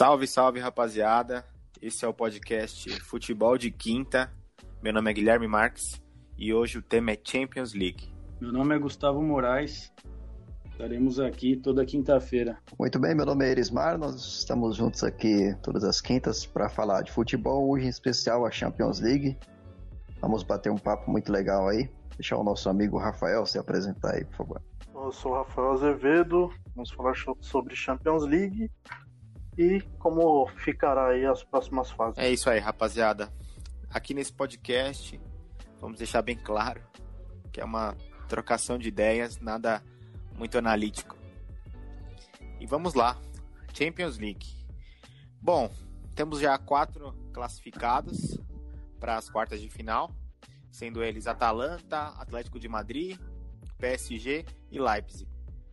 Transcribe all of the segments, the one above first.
Salve, salve, rapaziada. Esse é o podcast Futebol de Quinta. Meu nome é Guilherme Marques e hoje o tema é Champions League. Meu nome é Gustavo Moraes. Estaremos aqui toda quinta-feira. Muito bem, meu nome é Erismar. Nós estamos juntos aqui todas as quintas para falar de futebol, hoje em especial a Champions League. Vamos bater um papo muito legal aí. Deixar o nosso amigo Rafael se apresentar aí, por favor. Eu sou o Rafael Azevedo. Vamos falar sobre Champions League e como ficará aí as próximas fases. É isso aí, rapaziada. Aqui nesse podcast, vamos deixar bem claro que é uma trocação de ideias, nada muito analítico. E vamos lá, Champions League. Bom, temos já quatro classificados para as quartas de final, sendo eles Atalanta, Atlético de Madrid, PSG e Leipzig.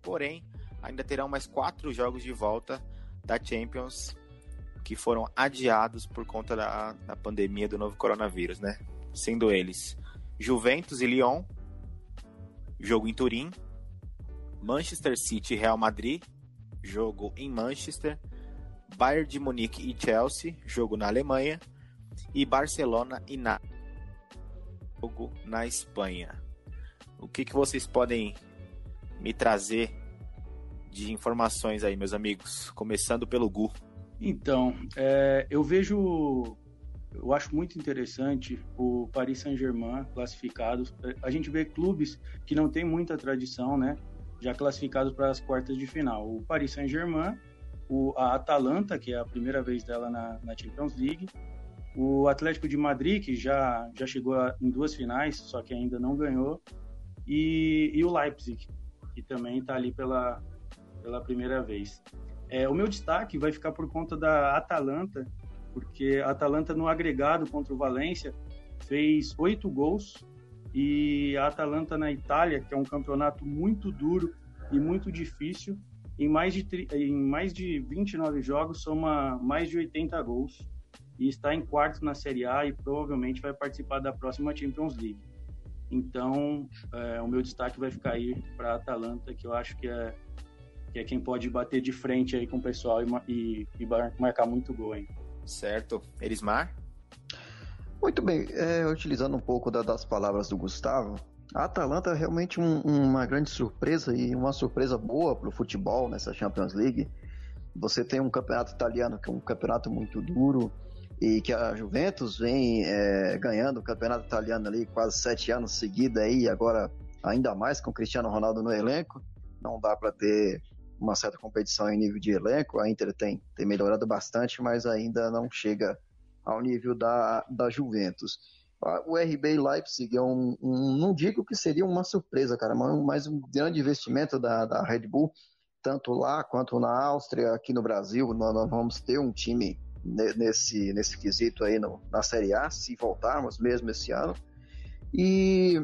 Porém, ainda terão mais quatro jogos de volta da Champions que foram adiados por conta da, da pandemia do novo coronavírus, né? Sendo eles Juventus e Lyon, jogo em Turim, Manchester City e Real Madrid, jogo em Manchester, Bayern de Munique e Chelsea, jogo na Alemanha, e Barcelona e na jogo na Espanha. O que, que vocês podem me trazer de informações aí, meus amigos? Começando pelo Gu. Então, é, eu vejo, eu acho muito interessante o Paris Saint-Germain classificado. A gente vê clubes que não têm muita tradição, né? Já classificados para as quartas de final. O Paris Saint-Germain, a Atalanta, que é a primeira vez dela na, na Champions League, o Atlético de Madrid, que já, já chegou em duas finais, só que ainda não ganhou, e, e o Leipzig, que também está ali pela, pela primeira vez. É, o meu destaque vai ficar por conta da Atalanta, porque a Atalanta no agregado contra o Valência fez oito gols e a Atalanta na Itália, que é um campeonato muito duro e muito difícil, em mais de, em mais de 29 jogos soma mais de 80 gols e está em quarto na Série A e provavelmente vai participar da próxima Champions League. Então, é, o meu destaque vai ficar aí para a Atalanta, que eu acho que é que é quem pode bater de frente aí com o pessoal e, e, e marcar muito gol, hein? Certo. Erismar? Muito bem, é, utilizando um pouco da, das palavras do Gustavo, a Atalanta é realmente um, uma grande surpresa e uma surpresa boa para o futebol nessa Champions League. Você tem um campeonato italiano que é um campeonato muito duro e que a Juventus vem é, ganhando o campeonato italiano ali quase sete anos seguidos aí, agora ainda mais com o Cristiano Ronaldo no elenco. Não dá para ter uma certa competição em nível de elenco. A Inter tem, tem melhorado bastante, mas ainda não chega ao nível da, da Juventus. O RB Leipzig é um, um, não digo que seria uma surpresa, cara, mas um grande investimento da, da Red Bull, tanto lá quanto na Áustria, aqui no Brasil, nós, nós vamos ter um time nesse, nesse quesito aí no, na Série A, se voltarmos mesmo esse ano. E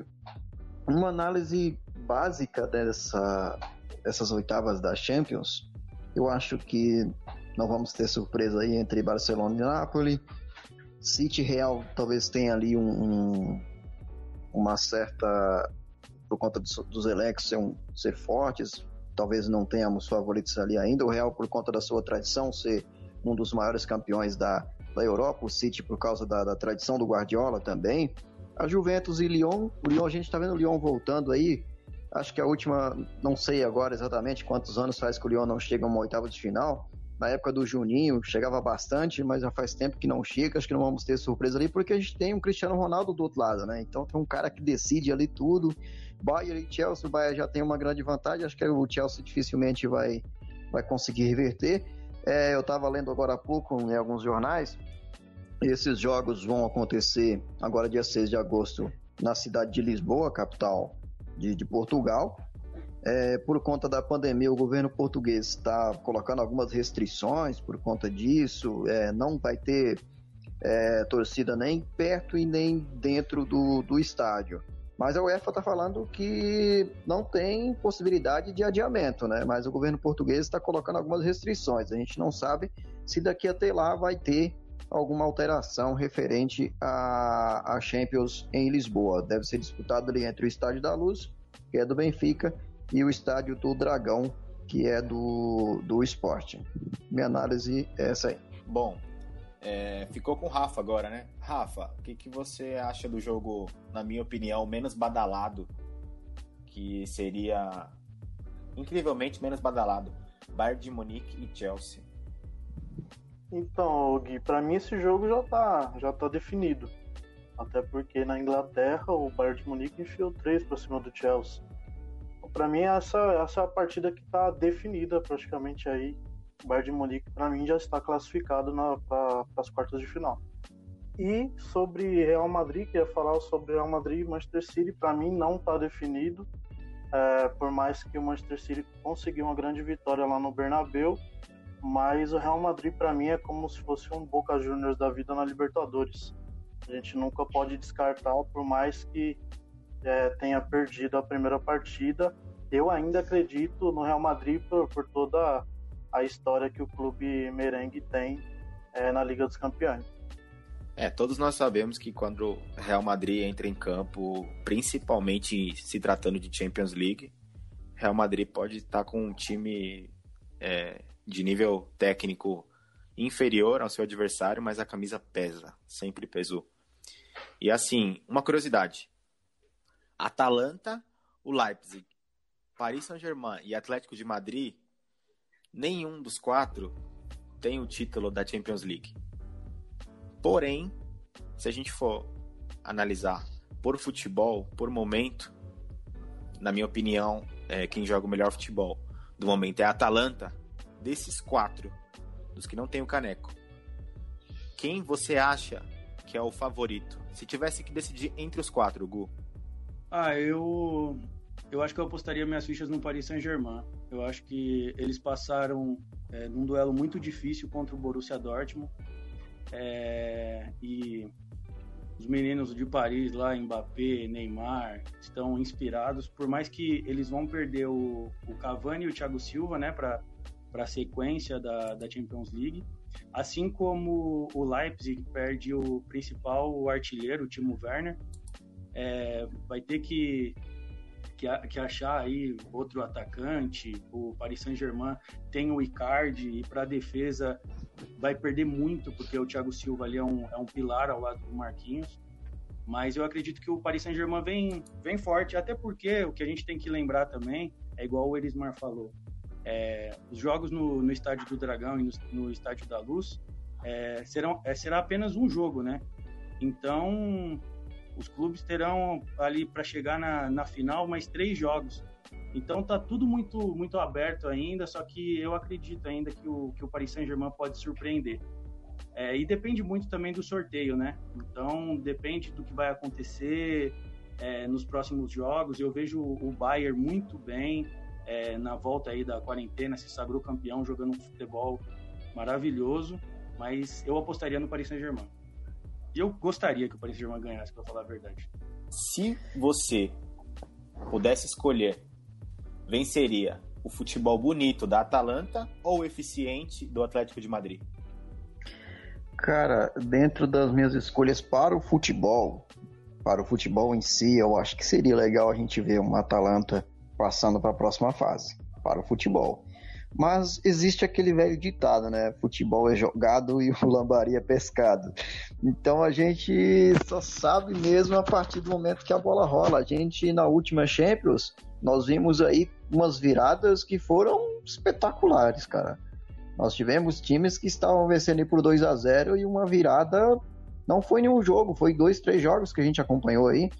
uma análise básica dessa, essas oitavas da Champions, eu acho que não vamos ter surpresa aí entre Barcelona e Napoli. City Real talvez tenha ali um, um uma certa por conta dos, dos elencos ser, um, ser fortes, talvez não tenhamos favoritos ali ainda. O Real por conta da sua tradição ser um dos maiores campeões da, da Europa, o City por causa da, da tradição do Guardiola também. A Juventus e Lyon, o Lyon a gente está vendo o Lyon voltando aí, Acho que a última, não sei agora exatamente quantos anos faz que o Lyon não chega a uma oitava de final. Na época do Juninho chegava bastante, mas já faz tempo que não chega. Acho que não vamos ter surpresa ali, porque a gente tem um Cristiano Ronaldo do outro lado, né? Então tem um cara que decide ali tudo. Bayern e Chelsea, o Bayern já tem uma grande vantagem. Acho que o Chelsea dificilmente vai, vai conseguir reverter. É, eu estava lendo agora há pouco em alguns jornais. Esses jogos vão acontecer agora, dia 6 de agosto, na cidade de Lisboa, capital de, de Portugal. É, por conta da pandemia, o governo português está colocando algumas restrições por conta disso. É, não vai ter é, torcida nem perto e nem dentro do, do estádio. Mas a UEFA está falando que não tem possibilidade de adiamento, né? Mas o governo português está colocando algumas restrições. A gente não sabe se daqui até lá vai ter alguma alteração referente à, Champions em Lisboa. Deve ser disputado ali entre o Estádio da Luz, que é do Benfica, e o estádio do Dragão, que é do, do esporte. Minha análise é essa aí. Bom, é, ficou com o Rafa agora, né? Rafa, o que, que você acha do jogo, na minha opinião, menos badalado? Que seria incrivelmente menos badalado. Bayern de Munique e Chelsea. Então, Gui, para mim esse jogo já tá, já tá definido. Até porque na Inglaterra o Bayern de Munique enfiou três para cima do Chelsea. Para mim essa, essa é a partida que tá definida praticamente aí. O Bayern de Munique para mim já está classificado para as quartas de final. E sobre Real Madrid, que ia falar sobre Real Madrid e Manchester City, para mim não está definido. É, por mais que o Manchester City conseguiu uma grande vitória lá no Bernabeu, mas o Real Madrid para mim é como se fosse um Boca Juniors da vida na Libertadores. A gente nunca pode descartar, por mais que é, tenha perdido a primeira partida. Eu ainda acredito no Real Madrid por, por toda a história que o clube merengue tem é, na Liga dos Campeões. É, todos nós sabemos que quando o Real Madrid entra em campo, principalmente se tratando de Champions League, Real Madrid pode estar com um time é, de nível técnico inferior ao seu adversário, mas a camisa pesa, sempre pesou. E assim, uma curiosidade: Atalanta, o Leipzig, Paris Saint-Germain e Atlético de Madrid, nenhum dos quatro tem o título da Champions League. Porém, se a gente for analisar por futebol, por momento, na minha opinião, é, quem joga o melhor futebol do momento é a Atalanta, desses quatro, dos que não tem o caneco, quem você acha que é o favorito? Se tivesse que decidir entre os quatro, Gu. Ah, eu eu acho que eu apostaria minhas fichas no Paris Saint-Germain. Eu acho que eles passaram é, num duelo muito difícil contra o Borussia Dortmund. É, e os meninos de Paris lá, Mbappé, Neymar, estão inspirados. Por mais que eles vão perder o, o Cavani e o Thiago Silva, né, para a sequência da, da Champions League. Assim como o Leipzig perde o principal artilheiro, o Timo Werner, é, vai ter que, que, que, achar aí outro atacante. O Paris Saint-Germain tem o Icardi e para a defesa vai perder muito, porque o Thiago Silva ali é um, é um pilar ao lado do Marquinhos. Mas eu acredito que o Paris Saint-Germain vem, vem forte, até porque o que a gente tem que lembrar também é igual o Erismar falou. É, os jogos no, no, Estádio do Dragão e no, no Estádio da Luz é, serão, é, será apenas um jogo, né? Então, os clubes terão ali para chegar na, na final mais três jogos. Então tá tudo muito muito aberto ainda, só que eu acredito ainda que o, que o Paris Saint-Germain pode surpreender. É, e depende muito também do sorteio, né? Então depende do que vai acontecer é, nos próximos jogos. Eu vejo o Bayern muito bem, é, na volta aí da quarentena, se sagrou campeão, jogando um futebol maravilhoso, mas eu apostaria no Paris Saint-Germain. E eu gostaria que o Paris Saint-Germain ganhasse, para falar a verdade. Se você pudesse escolher, venceria o futebol bonito da Atalanta ou o eficiente do Atlético de Madrid? Cara, dentro das minhas escolhas para o futebol, para o futebol em si, eu acho que seria legal a gente ver uma Atalanta passando para a próxima fase, para o futebol. Mas existe aquele velho ditado, né? Futebol é jogado e o lambari é pescado. Então a gente só sabe mesmo a partir do momento que a bola rola. A gente, na última Champions, nós vimos aí umas viradas que foram espetaculares, cara. Nós tivemos times que estavam vencendo por 2 a 0 e uma virada não foi nenhum jogo, foi dois, três jogos que a gente acompanhou aí.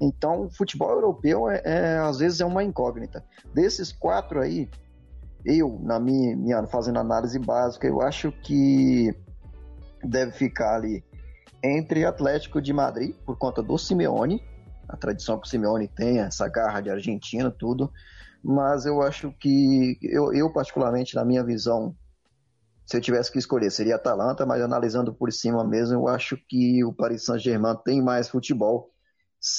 Então, o futebol europeu é, é, às vezes é uma incógnita. Desses quatro aí, eu, na minha, minha fazendo análise básica, eu acho que deve ficar ali entre Atlético de Madrid, por conta do Simeone, a tradição que o Simeone tem, essa garra de Argentina, tudo, mas eu acho que, eu, eu particularmente, na minha visão, se eu tivesse que escolher, seria Atalanta, mas analisando por cima mesmo, eu acho que o Paris Saint-Germain tem mais futebol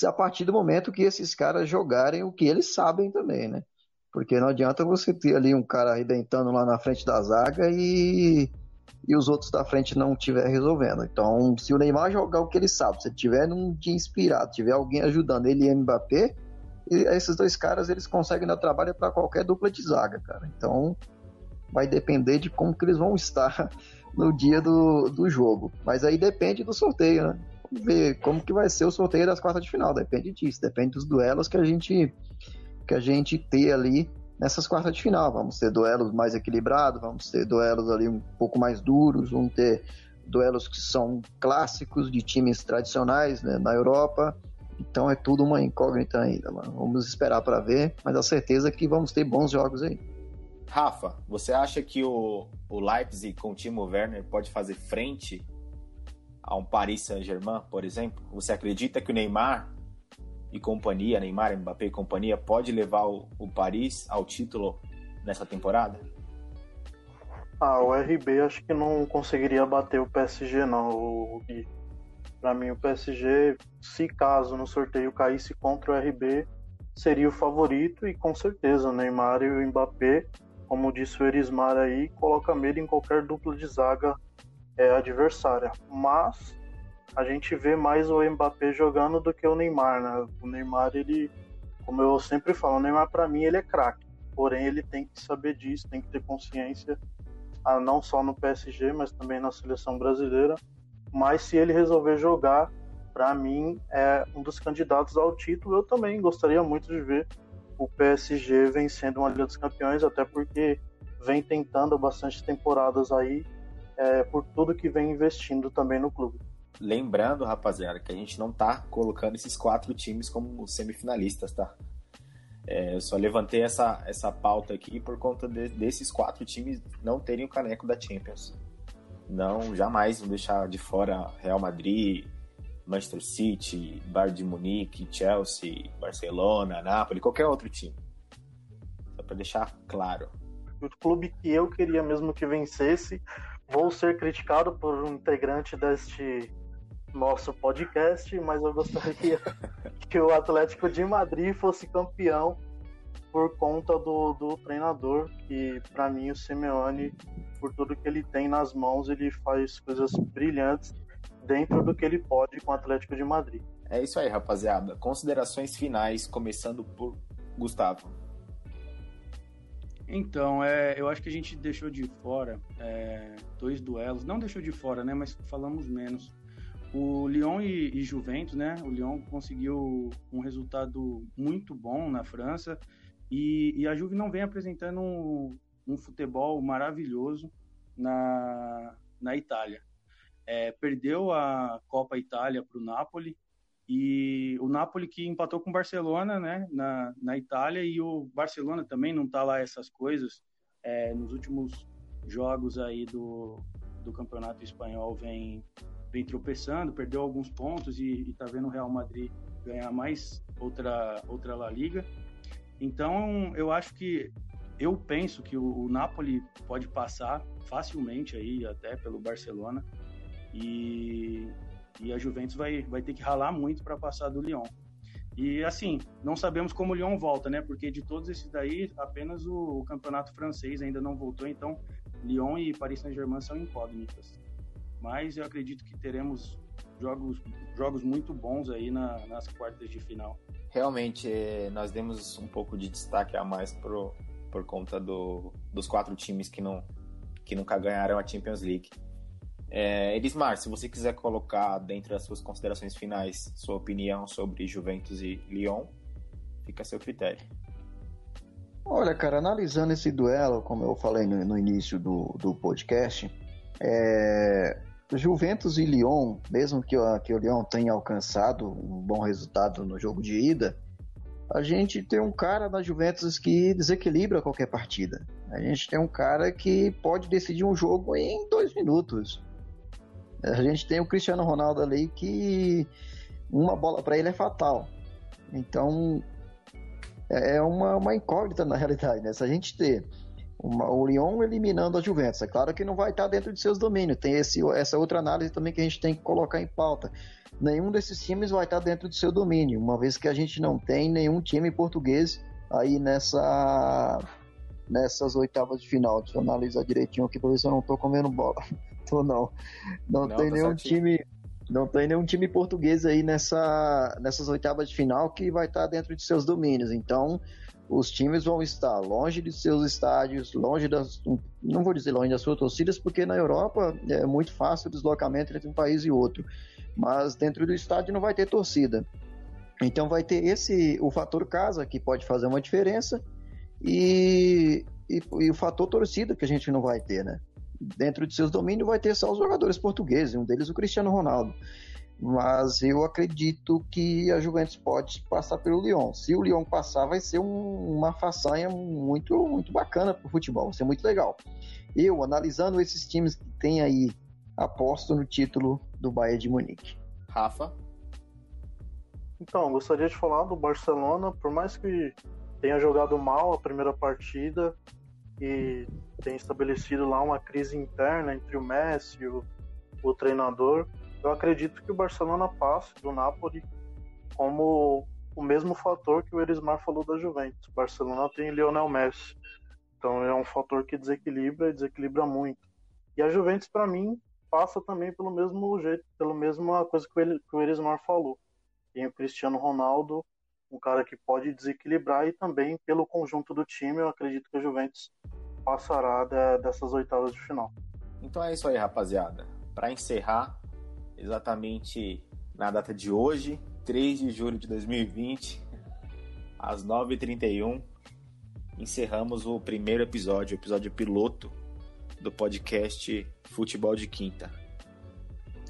a partir do momento que esses caras jogarem o que eles sabem também, né? Porque não adianta você ter ali um cara arrebentando lá na frente da zaga e, e os outros da frente não estiver resolvendo. Então, se o Neymar jogar o que ele sabe, se tiver num dia inspirado, tiver alguém ajudando ele e Mbappé, esses dois caras, eles conseguem dar trabalho para qualquer dupla de zaga, cara. Então, vai depender de como que eles vão estar no dia do, do jogo. Mas aí depende do sorteio, né? Vamos ver como que vai ser o sorteio das quartas de final. Depende disso, depende dos duelos que a gente que a gente ter ali nessas quartas de final. Vamos ter duelos mais equilibrados, vamos ter duelos ali um pouco mais duros, vamos ter duelos que são clássicos de times tradicionais né, na Europa. Então é tudo uma incógnita ainda, mano. Vamos esperar para ver, mas a certeza é que vamos ter bons jogos aí. Rafa, você acha que o, o Leipzig com o Timo Werner pode fazer frente a um Paris Saint-Germain, por exemplo? Você acredita que o Neymar e companhia, Neymar, Mbappé e companhia, pode levar o, o Paris ao título nessa temporada? Ah, o RB acho que não conseguiria bater o PSG não, Gui. Pra mim o PSG, se caso no sorteio caísse contra o RB, seria o favorito e com certeza o Neymar e o Mbappé como disse o Erismar aí, coloca medo em qualquer dupla de zaga é, adversária. Mas a gente vê mais o Mbappé jogando do que o Neymar, né? O Neymar, ele, como eu sempre falo, o Neymar para mim ele é craque. Porém, ele tem que saber disso, tem que ter consciência, ah, não só no PSG, mas também na seleção brasileira. Mas se ele resolver jogar, para mim é um dos candidatos ao título. Eu também gostaria muito de ver o PSG vencendo uma Liga dos Campeões, até porque vem tentando bastante temporadas aí, é, por tudo que vem investindo também no clube. Lembrando, rapaziada, que a gente não tá colocando esses quatro times como semifinalistas, tá? É, eu só levantei essa, essa pauta aqui por conta de, desses quatro times não terem o caneco da Champions. Não, jamais vão deixar de fora Real Madrid, Manchester City, Bayern de Munique, Chelsea, Barcelona, Napoli, qualquer outro time. Só para deixar claro. O clube que eu queria mesmo que vencesse, vou ser criticado por um integrante deste nosso podcast, mas eu gostaria que o Atlético de Madrid fosse campeão por conta do, do treinador, que para mim o Simeone, por tudo que ele tem nas mãos, ele faz coisas brilhantes dentro do que ele pode com o Atlético de Madrid. É isso aí, rapaziada. Considerações finais, começando por Gustavo. Então, é, eu acho que a gente deixou de fora é, dois duelos. Não deixou de fora, né? Mas falamos menos. O Lyon e, e, Juventus, né? O Lyon conseguiu um resultado muito bom na França. E, e a Juve não vem apresentando um, um futebol maravilhoso na, na Itália. É, perdeu a Copa Itália para o Napoli. E o Napoli que empatou com o Barcelona, né, na, na Itália. E o Barcelona também não está lá essas coisas. É, nos últimos jogos aí do, do Campeonato Espanhol vem vem tropeçando, perdeu alguns pontos e, está vendo o Real Madrid ganhar mais outra outra La Liga. Então eu acho que eu penso que o, o Napoli pode passar facilmente aí até pelo Barcelona e, e a Juventus vai, vai ter que ralar muito para passar do Lyon. E assim, não sabemos como o Lyon volta, né? Porque de todos esses daí, apenas o, o campeonato francês ainda não voltou, então Lyon e Paris Saint-Germain são incógnitas. Mas eu acredito que teremos jogos, jogos muito bons aí na, nas quartas de final. Realmente, é, nós demos um pouco de destaque a mais pro, por conta do, dos quatro times que, não, que nunca ganharam a Champions League. É, Elismar, se você quiser colocar dentro das suas considerações finais sua opinião sobre Juventus e Lyon, fica a seu critério. Olha, cara, analisando esse duelo, como eu falei no, no início do, do podcast, é, Juventus e Lyon, mesmo que, que o Lyon tenha alcançado um bom resultado no jogo de ida, a gente tem um cara na Juventus que desequilibra qualquer partida. A gente tem um cara que pode decidir um jogo em dois minutos. A gente tem o Cristiano Ronaldo ali que uma bola para ele é fatal. Então é uma, uma incógnita na realidade, né? Se a gente ter o Lyon eliminando a Juventus, é claro que não vai estar dentro de seus domínios. Tem esse, essa outra análise também que a gente tem que colocar em pauta. Nenhum desses times vai estar dentro do seu domínio, uma vez que a gente não tem nenhum time português aí nessa nessas oitavas de final. Deixa eu analisar direitinho aqui para ver se eu não estou comendo bola. Tô não. Não, não tem tá nenhum certinho. time Não tem nenhum time português aí nessa, nessas oitavas de final que vai estar dentro de seus domínios. Então, os times vão estar longe de seus estádios, longe das. Não vou dizer longe das suas torcidas, porque na Europa é muito fácil o deslocamento entre um país e outro. Mas dentro do estádio não vai ter torcida. Então vai ter esse o fator casa que pode fazer uma diferença e, e, e, o fator torcida que a gente não vai ter, né? Dentro de seus domínios vai ter só os jogadores portugueses, um deles o Cristiano Ronaldo. Mas eu acredito que a Juventus pode passar pelo Lyon. Se o Lyon passar, vai ser um, uma façanha muito, muito bacana para o futebol, vai ser muito legal. Eu, analisando esses times que tem aí, aposto no título do Bayern de Munique. Rafa? Então, gostaria de falar do Barcelona, por mais que tenha jogado mal a primeira partida e tenha estabelecido lá uma crise interna entre o Messi e o, o treinador, eu acredito que o Barcelona passe do Napoli como o mesmo fator que o Erismar falou da Juventus. O Barcelona tem Lionel Messi, então é um fator que desequilibra e desequilibra muito. E a Juventus, para mim, passa também pelo mesmo jeito, pela mesma coisa que o Erismar falou tem o Cristiano Ronaldo, um cara que pode desequilibrar e também pelo conjunto do time, eu acredito que a Juventus passará de, dessas oitavas de final. Então é isso aí, rapaziada. Para encerrar, exatamente na data de hoje, 3 de julho de 2020, às 9h31, encerramos o primeiro episódio, o episódio piloto do podcast Futebol de Quinta.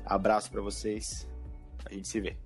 Abraço para vocês, a gente se vê.